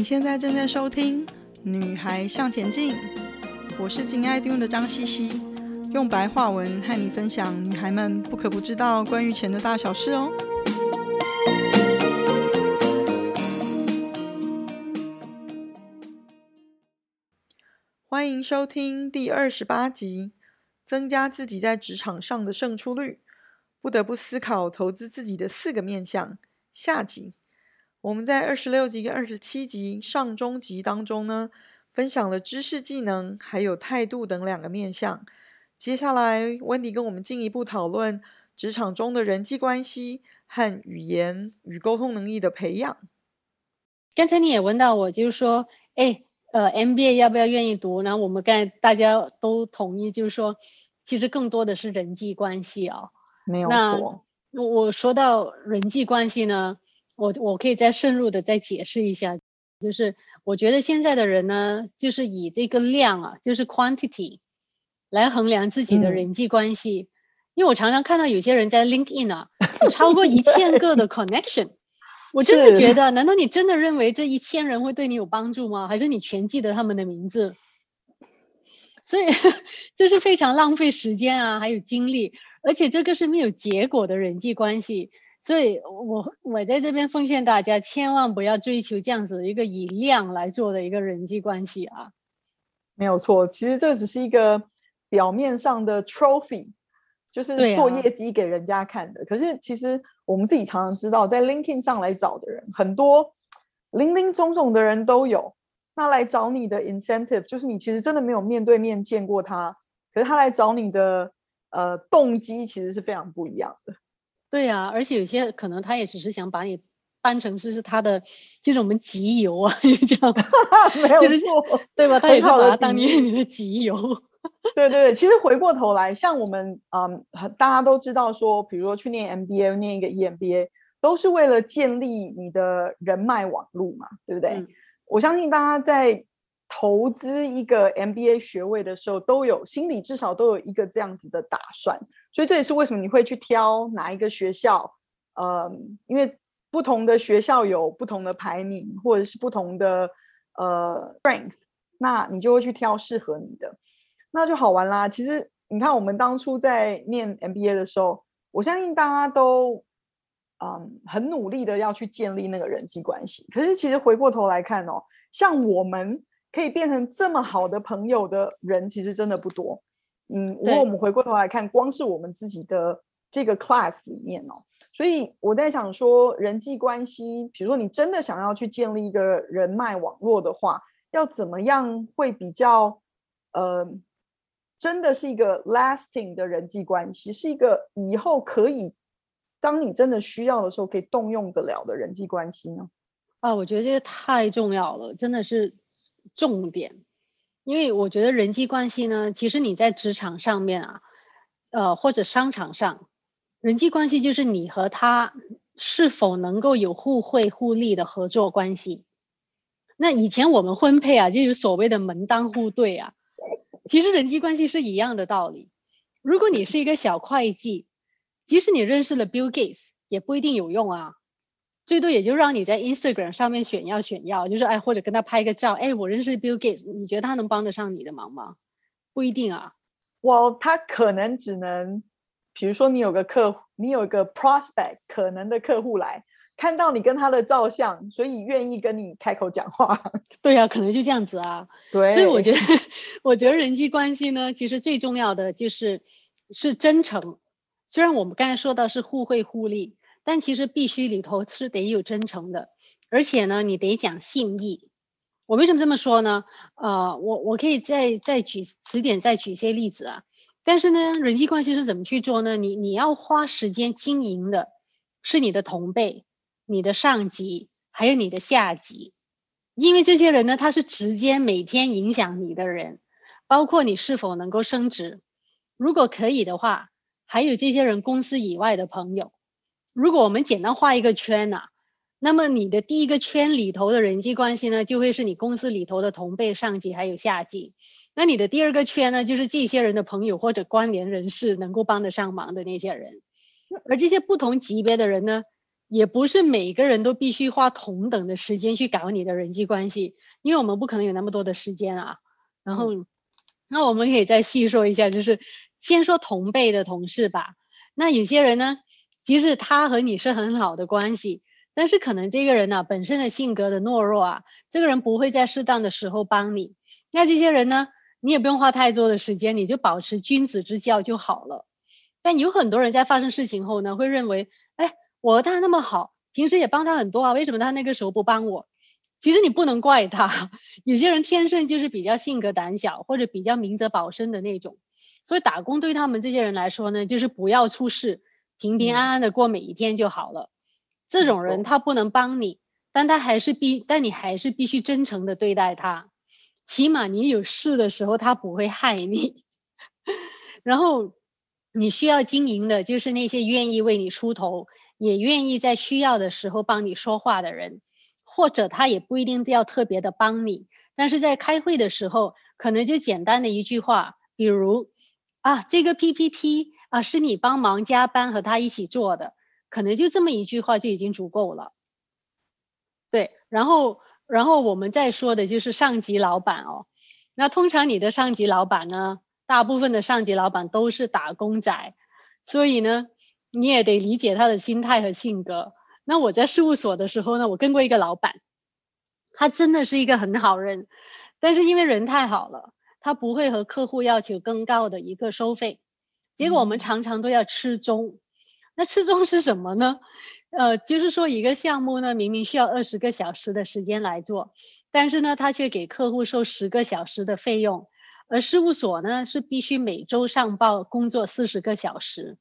你现在正在收听《女孩向前进》，我是金爱听的张茜茜，用白话文和你分享女孩们不可不知道关于钱的大小事哦。欢迎收听第二十八集，增加自己在职场上的胜出率，不得不思考投资自己的四个面向。下集。我们在二十六集跟二十七集上中集当中呢，分享了知识、技能还有态度等两个面向。接下来，温迪跟我们进一步讨论职场中的人际关系和语言与沟通能力的培养。刚才你也问到我，就是说，哎，呃，MBA 要不要愿意读？然后我们刚才大家都同意，就是说，其实更多的是人际关系哦。没有错。那我说到人际关系呢？我我可以再深入的再解释一下，就是我觉得现在的人呢，就是以这个量啊，就是 quantity 来衡量自己的人际关系。嗯、因为我常常看到有些人在 LinkedIn 啊，有超过一千个的 connection，我真的觉得，难道你真的认为这一千人会对你有帮助吗？还是你全记得他们的名字？所以 这是非常浪费时间啊，还有精力，而且这个是没有结果的人际关系。所以我我在这边奉劝大家，千万不要追求这样子一个以量来做的一个人际关系啊。没有错，其实这只是一个表面上的 trophy，就是做业绩给人家看的。啊、可是其实我们自己常常知道，在 LinkedIn 上来找的人很多，林林总总的人都有。那来找你的 incentive，就是你其实真的没有面对面见过他，可是他来找你的呃动机其实是非常不一样的。对呀、啊，而且有些可能他也只是想把你当成是是他的，就是我们集邮啊，这样 没有错，对吧？他也是把它当你你的集邮。对对对，其实回过头来，像我们嗯，大家都知道说，比如说去念 MBA，念一个 EMBA，都是为了建立你的人脉网络嘛，对不对？嗯、我相信大家在投资一个 MBA 学位的时候，都有心里至少都有一个这样子的打算。所以这也是为什么你会去挑哪一个学校，呃，因为不同的学校有不同的排名，或者是不同的呃 strength，那你就会去挑适合你的，那就好玩啦。其实你看，我们当初在念 MBA 的时候，我相信大家都嗯很努力的要去建立那个人际关系。可是其实回过头来看哦，像我们可以变成这么好的朋友的人，其实真的不多。嗯，如果我们回过头来看，光是我们自己的这个 class 里面哦，所以我在想说，人际关系，比如说你真的想要去建立一个人脉网络的话，要怎么样会比较，呃，真的是一个 lasting 的人际关系，是一个以后可以，当你真的需要的时候可以动用得了的人际关系呢？啊，我觉得这个太重要了，真的是重点。因为我觉得人际关系呢，其实你在职场上面啊，呃，或者商场上，人际关系就是你和他是否能够有互惠互利的合作关系。那以前我们婚配啊，就有所谓的门当户对啊，其实人际关系是一样的道理。如果你是一个小会计，即使你认识了 Bill Gates，也不一定有用啊。最多也就让你在 Instagram 上面炫耀炫耀，就是哎，或者跟他拍个照，哎，我认识 Bill Gates，你觉得他能帮得上你的忙吗？不一定啊。我他可能只能，比如说你有个客户，你有一个 prospect 可能的客户来看到你跟他的照相，所以愿意跟你开口讲话。对啊，可能就这样子啊。对。所以我觉得，我觉得人际关系呢，其实最重要的就是是真诚。虽然我们刚才说到是互惠互利。但其实必须里头是得有真诚的，而且呢，你得讲信义。我为什么这么说呢？呃，我我可以再再举词典，再举些例子啊。但是呢，人际关系是怎么去做呢？你你要花时间经营的是你的同辈、你的上级，还有你的下级，因为这些人呢，他是直接每天影响你的人，包括你是否能够升职。如果可以的话，还有这些人公司以外的朋友。如果我们简单画一个圈呢、啊，那么你的第一个圈里头的人际关系呢，就会是你公司里头的同辈、上级还有下级。那你的第二个圈呢，就是这些人的朋友或者关联人士能够帮得上忙的那些人。而这些不同级别的人呢，也不是每个人都必须花同等的时间去搞你的人际关系，因为我们不可能有那么多的时间啊。然后，嗯、那我们可以再细说一下，就是先说同辈的同事吧。那有些人呢，即使他和你是很好的关系，但是可能这个人呢、本身的性格的懦弱啊，这个人不会在适当的时候帮你。那这些人呢，你也不用花太多的时间，你就保持君子之交就好了。但有很多人在发生事情后呢，会认为，哎。我和他那么好，平时也帮他很多啊，为什么他那个时候不帮我？其实你不能怪他，有些人天生就是比较性格胆小，或者比较明哲保身的那种，所以打工对他们这些人来说呢，就是不要出事，平平安安的过每一天就好了。嗯、这种人他不能帮你，但他还是必，但你还是必须真诚的对待他，起码你有事的时候他不会害你。然后你需要经营的就是那些愿意为你出头。也愿意在需要的时候帮你说话的人，或者他也不一定要特别的帮你，但是在开会的时候，可能就简单的一句话，比如啊，这个 PPT 啊是你帮忙加班和他一起做的，可能就这么一句话就已经足够了。对，然后然后我们再说的就是上级老板哦，那通常你的上级老板呢，大部分的上级老板都是打工仔，所以呢。你也得理解他的心态和性格。那我在事务所的时候呢，我跟过一个老板，他真的是一个很好人，但是因为人太好了，他不会和客户要求更高的一个收费，结果我们常常都要吃中。那吃中是什么呢？呃，就是说一个项目呢，明明需要二十个小时的时间来做，但是呢，他却给客户收十个小时的费用，而事务所呢是必须每周上报工作四十个小时。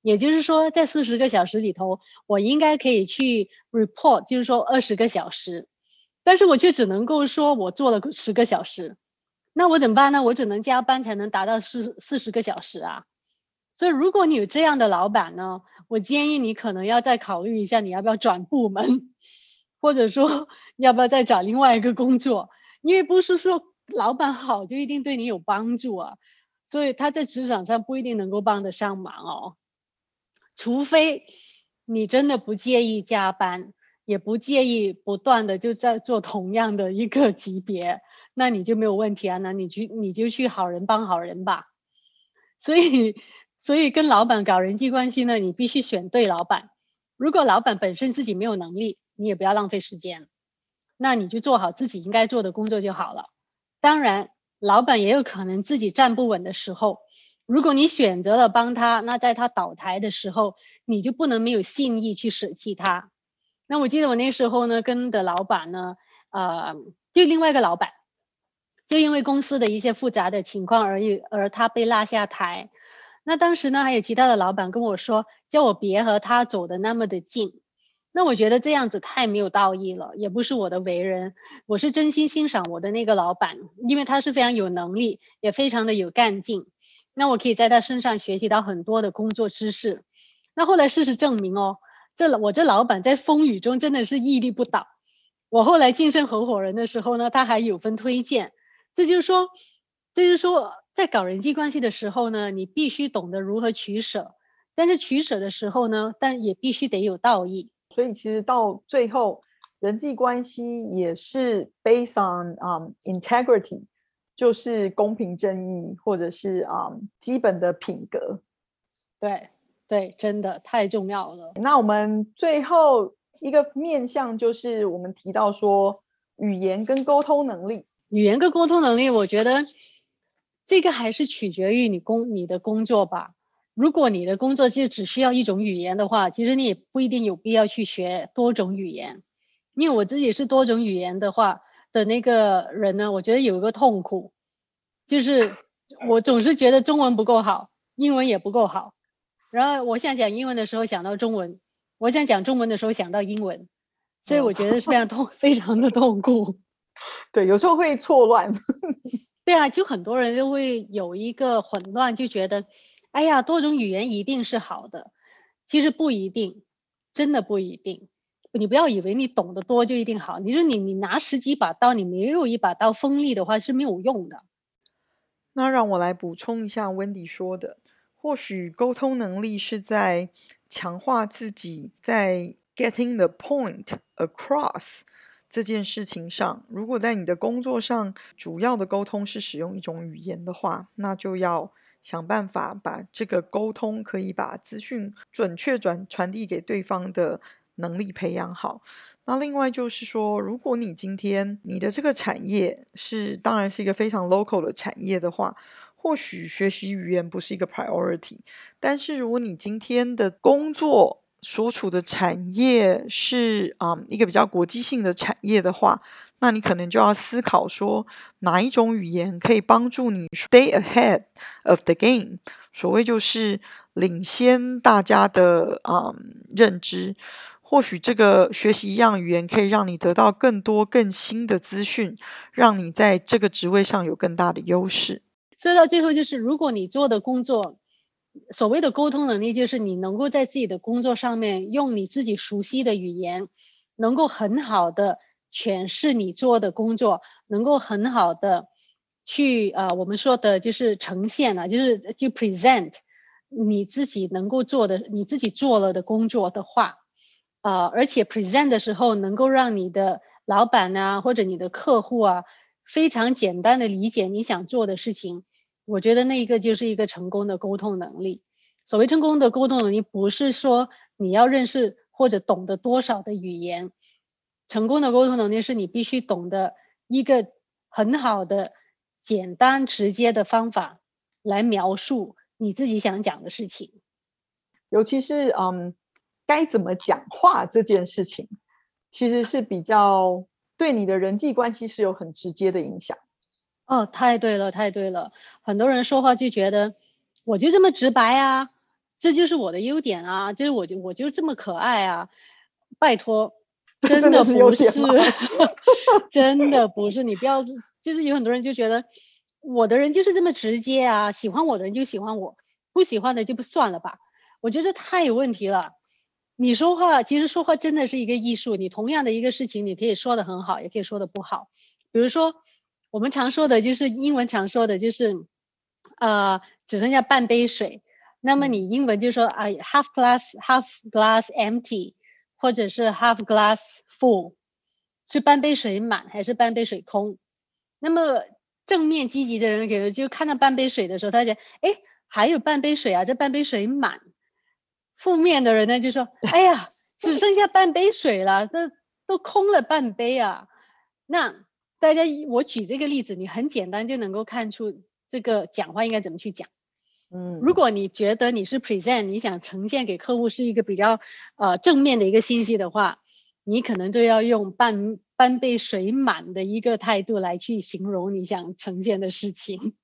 也就是说，在四十个小时里头，我应该可以去 report，就是说二十个小时，但是我却只能够说我做了十个小时，那我怎么办呢？我只能加班才能达到四四十个小时啊。所以，如果你有这样的老板呢，我建议你可能要再考虑一下，你要不要转部门，或者说要不要再找另外一个工作，因为不是说老板好就一定对你有帮助啊，所以他在职场上不一定能够帮得上忙哦。除非你真的不介意加班，也不介意不断的就在做同样的一个级别，那你就没有问题啊。那你去你就去好人帮好人吧。所以，所以跟老板搞人际关系呢，你必须选对老板。如果老板本身自己没有能力，你也不要浪费时间，那你就做好自己应该做的工作就好了。当然，老板也有可能自己站不稳的时候。如果你选择了帮他，那在他倒台的时候，你就不能没有信义去舍弃他。那我记得我那时候呢，跟的老板呢，呃，就另外一个老板，就因为公司的一些复杂的情况而已，而他被拉下台。那当时呢，还有其他的老板跟我说，叫我别和他走的那么的近。那我觉得这样子太没有道义了，也不是我的为人。我是真心欣赏我的那个老板，因为他是非常有能力，也非常的有干劲。那我可以在他身上学习到很多的工作知识。那后来事实证明哦，这我这老板在风雨中真的是屹立不倒。我后来晋升合伙人的时候呢，他还有份推荐。这就是说，这就是说，在搞人际关系的时候呢，你必须懂得如何取舍。但是取舍的时候呢，但也必须得有道义。所以其实到最后，人际关系也是 based on um integrity。就是公平正义，或者是啊、um, 基本的品格，对对，真的太重要了。那我们最后一个面向就是我们提到说语言跟沟通能力，语言跟沟通能力，我觉得这个还是取决于你工你的工作吧。如果你的工作就只需要一种语言的话，其实你也不一定有必要去学多种语言。因为我自己是多种语言的话。的那个人呢，我觉得有一个痛苦，就是 我总是觉得中文不够好，英文也不够好，然后我想讲英文的时候想到中文，我想讲中文的时候想到英文，所以我觉得是非常痛，非常的痛苦。对，有时候会错乱。对啊，就很多人就会有一个混乱，就觉得，哎呀，多种语言一定是好的，其实不一定，真的不一定。你不要以为你懂得多就一定好。你说你你拿十几把刀，你没有一把刀锋利的话是没有用的。那让我来补充一下温迪说的，或许沟通能力是在强化自己在 getting the point across 这件事情上，如果在你的工作上主要的沟通是使用一种语言的话，那就要想办法把这个沟通可以把资讯准确转传递给对方的能力培养好。那另外就是说，如果你今天你的这个产业是当然是一个非常 local 的产业的话，或许学习语言不是一个 priority。但是如果你今天的工作所处的产业是啊、一个比较国际性的产业的话，那你可能就要思考说，哪一种语言可以帮助你 stay ahead of the game。所谓就是领先大家的啊、认知。或许这个学习一样语言可以让你得到更多更新的资讯，让你在这个职位上有更大的优势。所以到最后就是，如果你做的工作，所谓的沟通能力，就是你能够在自己的工作上面用你自己熟悉的语言，能够很好的诠释你做的工作，能够很好的去啊、呃，我们说的就是呈现啊，就是就 present 你自己能够做的，你自己做了的工作的话。啊、而且 present 的时候能够让你的老板啊，或者你的客户啊，非常简单的理解你想做的事情，我觉得那一个就是一个成功的沟通能力。所谓成功的沟通能力，不是说你要认识或者懂得多少的语言，成功的沟通能力是你必须懂得一个很好的、简单直接的方法来描述你自己想讲的事情，尤其是嗯。该怎么讲话这件事情，其实是比较对你的人际关系是有很直接的影响。哦，太对了，太对了。很多人说话就觉得我就这么直白啊，这就是我的优点啊，就是我就我就这么可爱啊。拜托，真的不是，真的不是。你不要，就是有很多人就觉得我的人就是这么直接啊，喜欢我的人就喜欢我，不喜欢的就不算了吧。我觉得太有问题了。你说话其实说话真的是一个艺术。你同样的一个事情，你可以说的很好，也可以说的不好。比如说，我们常说的就是英文常说的就是，呃，只剩下半杯水。那么你英文就说啊，half glass half glass empty，或者是 half glass full，是半杯水满还是半杯水空？那么正面积极的人，可能就看到半杯水的时候，他就哎，还有半杯水啊，这半杯水满。负面的人呢，就说：“哎呀，只剩下半杯水了，这都空了半杯啊。”那大家，我举这个例子，你很简单就能够看出这个讲话应该怎么去讲。嗯，如果你觉得你是 present，你想呈现给客户是一个比较呃正面的一个信息的话，你可能就要用半半杯水满的一个态度来去形容你想呈现的事情。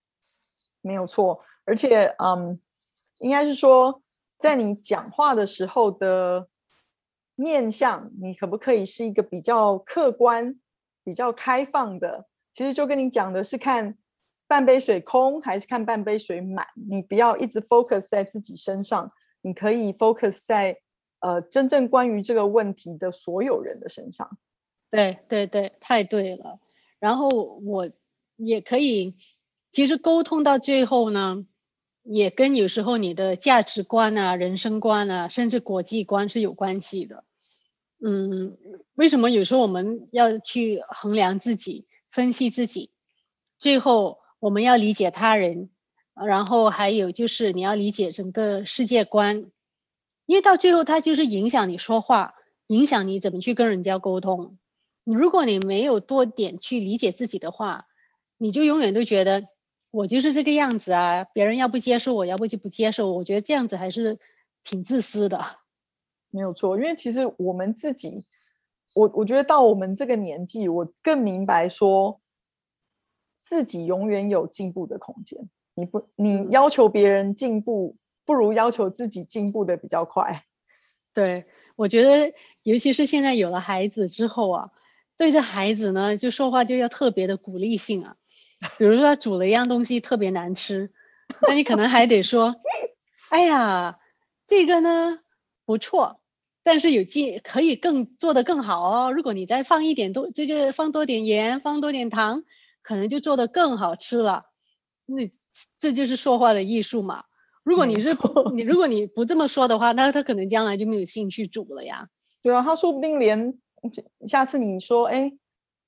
没有错，而且嗯，应该是说。在你讲话的时候的面向，你可不可以是一个比较客观、比较开放的？其实就跟你讲的是看半杯水空还是看半杯水满。你不要一直 focus 在自己身上，你可以 focus 在呃真正关于这个问题的所有人的身上。对对对，太对了。然后我也可以，其实沟通到最后呢。也跟有时候你的价值观啊、人生观啊，甚至国际观是有关系的。嗯，为什么有时候我们要去衡量自己、分析自己？最后我们要理解他人，然后还有就是你要理解整个世界观，因为到最后它就是影响你说话，影响你怎么去跟人家沟通。你如果你没有多点去理解自己的话，你就永远都觉得。我就是这个样子啊，别人要不接受我，要不就不接受我。我觉得这样子还是挺自私的。没有错，因为其实我们自己，我我觉得到我们这个年纪，我更明白说，自己永远有进步的空间。你不，你要求别人进步，不如要求自己进步的比较快。对，我觉得，尤其是现在有了孩子之后啊，对着孩子呢，就说话就要特别的鼓励性啊。比如说他煮了一样东西特别难吃，那你可能还得说：“哎呀，这个呢不错，但是有机可以更做得更好哦。如果你再放一点多，这个放多点盐，放多点糖，可能就做得更好吃了。那这就是说话的艺术嘛。如果你是你，如果你不这么说的话，那他可能将来就没有兴趣煮了呀。对啊，他说不定连下次你说，哎，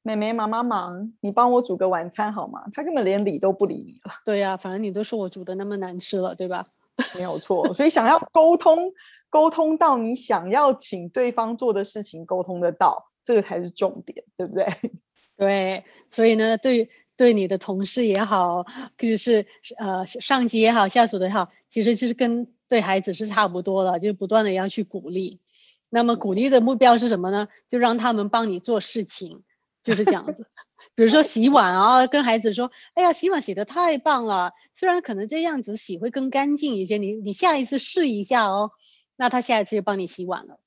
妹妹妈妈忙，你帮我煮个晚餐好吗？他根本连理都不理你了。对呀、啊，反正你都说我煮的那么难吃了，对吧？没有错，所以想要沟通，沟通到你想要请对方做的事情，沟通得到，这个才是重点，对不对？对，所以呢，对。对你的同事也好，就是呃上级也好，下属的也好，其实就是跟对孩子是差不多的，就是不断的要去鼓励。那么鼓励的目标是什么呢？就让他们帮你做事情，就是这样子。比如说洗碗啊，跟孩子说：“哎呀，洗碗洗得太棒了，虽然可能这样子洗会更干净一些，你你下一次试一下哦。”那他下一次就帮你洗碗了。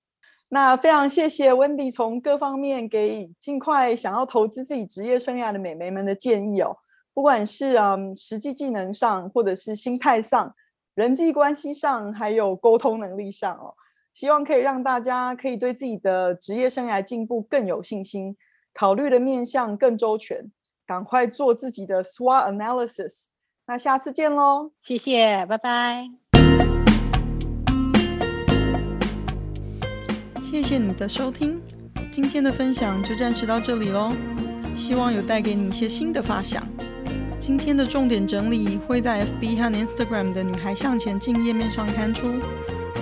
那非常谢谢 Wendy 从各方面给尽快想要投资自己职业生涯的美眉们的建议哦，不管是嗯实际技能上，或者是心态上、人际关系上，还有沟通能力上哦，希望可以让大家可以对自己的职业生涯进步更有信心，考虑的面向更周全，赶快做自己的 SWOT analysis。那下次见喽，谢谢，拜拜。谢谢你的收听，今天的分享就暂时到这里喽。希望有带给你一些新的发想。今天的重点整理会在 FB 和 Instagram 的女孩向前进页面上刊出。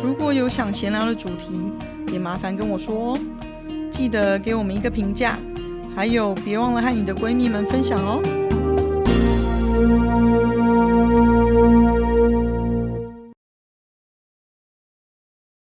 如果有想闲聊的主题，也麻烦跟我说哦。记得给我们一个评价，还有别忘了和你的闺蜜们分享哦。